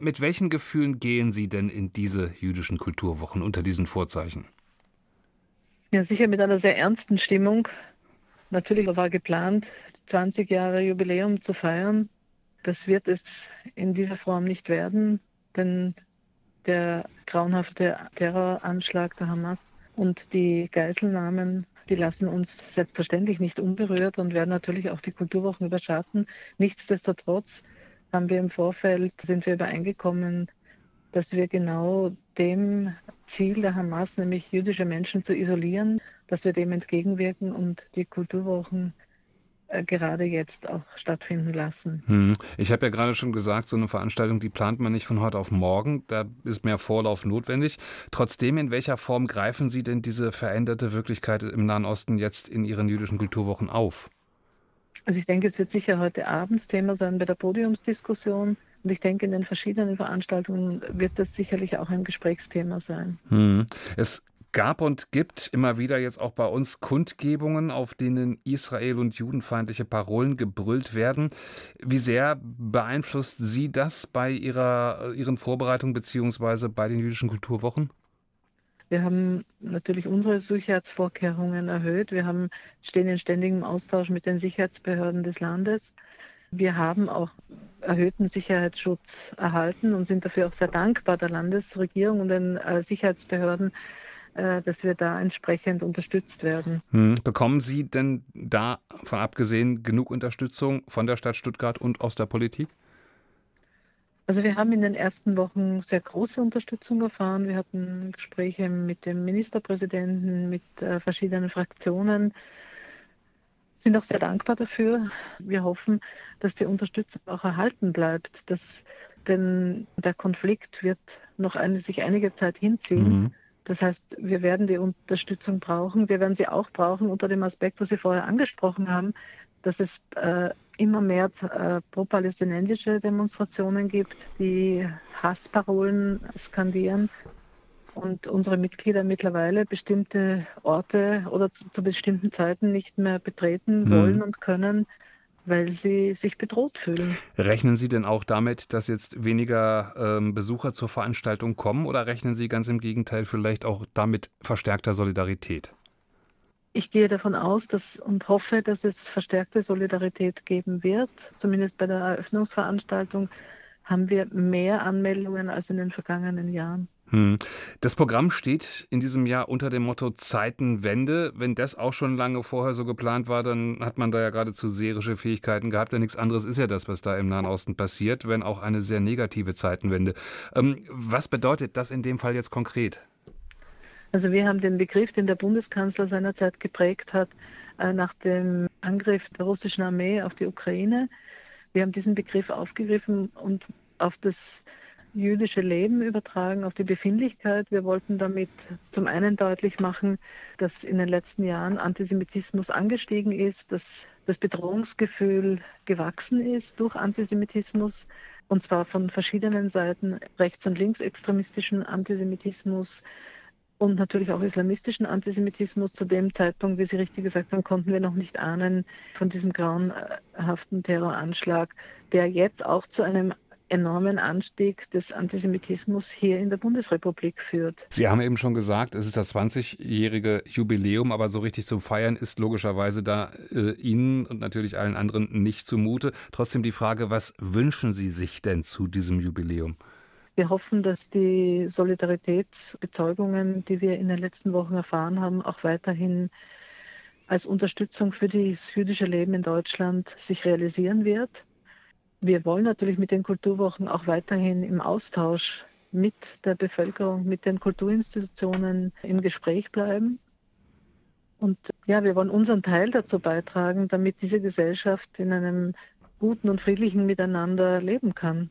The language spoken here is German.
Mit welchen Gefühlen gehen Sie denn in diese jüdischen Kulturwochen unter diesen Vorzeichen? Ja, sicher mit einer sehr ernsten Stimmung. Natürlich war geplant, 20 Jahre Jubiläum zu feiern. Das wird es in dieser Form nicht werden, denn der grauenhafte Terroranschlag der Hamas und die Geiselnahmen, die lassen uns selbstverständlich nicht unberührt und werden natürlich auch die Kulturwochen überschatten. Nichtsdestotrotz haben wir im Vorfeld, sind wir übereingekommen, dass wir genau dem Ziel der Hamas, nämlich jüdische Menschen zu isolieren, dass wir dem entgegenwirken und die Kulturwochen äh, gerade jetzt auch stattfinden lassen. Hm. Ich habe ja gerade schon gesagt, so eine Veranstaltung, die plant man nicht von heute auf morgen. Da ist mehr Vorlauf notwendig. Trotzdem, in welcher Form greifen Sie denn diese veränderte Wirklichkeit im Nahen Osten jetzt in Ihren jüdischen Kulturwochen auf? Also ich denke, es wird sicher heute abends Thema sein bei der Podiumsdiskussion. Und ich denke, in den verschiedenen Veranstaltungen wird das sicherlich auch ein Gesprächsthema sein. Hm. Es gab und gibt immer wieder jetzt auch bei uns Kundgebungen, auf denen Israel- und judenfeindliche Parolen gebrüllt werden. Wie sehr beeinflusst Sie das bei Ihrer, Ihren Vorbereitungen beziehungsweise bei den jüdischen Kulturwochen? Wir haben natürlich unsere Sicherheitsvorkehrungen erhöht. Wir haben, stehen in ständigem Austausch mit den Sicherheitsbehörden des Landes. Wir haben auch erhöhten Sicherheitsschutz erhalten und sind dafür auch sehr dankbar der Landesregierung und den äh, Sicherheitsbehörden, äh, dass wir da entsprechend unterstützt werden. Hm. Bekommen Sie denn da von abgesehen genug Unterstützung von der Stadt Stuttgart und aus der Politik? Also wir haben in den ersten Wochen sehr große Unterstützung erfahren. Wir hatten Gespräche mit dem Ministerpräsidenten, mit äh, verschiedenen Fraktionen sind auch sehr dankbar dafür. Wir hoffen, dass die Unterstützung auch erhalten bleibt, dass, denn der Konflikt wird noch eine, sich einige Zeit hinziehen. Mhm. Das heißt, wir werden die Unterstützung brauchen. Wir werden sie auch brauchen unter dem Aspekt, was Sie vorher angesprochen haben, dass es äh, immer mehr äh, pro-palästinensische Demonstrationen gibt, die Hassparolen skandieren und unsere Mitglieder mittlerweile bestimmte Orte oder zu, zu bestimmten Zeiten nicht mehr betreten hm. wollen und können, weil sie sich bedroht fühlen. Rechnen Sie denn auch damit, dass jetzt weniger ähm, Besucher zur Veranstaltung kommen oder rechnen Sie ganz im Gegenteil vielleicht auch damit verstärkter Solidarität? Ich gehe davon aus dass, und hoffe, dass es verstärkte Solidarität geben wird. Zumindest bei der Eröffnungsveranstaltung haben wir mehr Anmeldungen als in den vergangenen Jahren. Hm. Das Programm steht in diesem Jahr unter dem Motto Zeitenwende. Wenn das auch schon lange vorher so geplant war, dann hat man da ja geradezu seherische Fähigkeiten gehabt. Denn nichts anderes ist ja das, was da im Nahen Osten passiert, wenn auch eine sehr negative Zeitenwende. Ähm, was bedeutet das in dem Fall jetzt konkret? Also wir haben den Begriff, den der Bundeskanzler seinerzeit geprägt hat, äh, nach dem Angriff der russischen Armee auf die Ukraine. Wir haben diesen Begriff aufgegriffen und auf das jüdische Leben übertragen, auf die Befindlichkeit. Wir wollten damit zum einen deutlich machen, dass in den letzten Jahren Antisemitismus angestiegen ist, dass das Bedrohungsgefühl gewachsen ist durch Antisemitismus und zwar von verschiedenen Seiten, rechts- und linksextremistischen Antisemitismus, und natürlich auch islamistischen Antisemitismus. Zu dem Zeitpunkt, wie Sie richtig gesagt haben, konnten wir noch nicht ahnen von diesem grauenhaften Terroranschlag, der jetzt auch zu einem enormen Anstieg des Antisemitismus hier in der Bundesrepublik führt. Sie haben eben schon gesagt, es ist das 20-jährige Jubiläum, aber so richtig zum Feiern ist logischerweise da äh, Ihnen und natürlich allen anderen nicht zumute. Trotzdem die Frage, was wünschen Sie sich denn zu diesem Jubiläum? Wir hoffen, dass die Solidaritätsbezeugungen, die wir in den letzten Wochen erfahren haben, auch weiterhin als Unterstützung für das jüdische Leben in Deutschland sich realisieren wird. Wir wollen natürlich mit den Kulturwochen auch weiterhin im Austausch mit der Bevölkerung, mit den Kulturinstitutionen im Gespräch bleiben. Und ja, wir wollen unseren Teil dazu beitragen, damit diese Gesellschaft in einem guten und friedlichen Miteinander leben kann.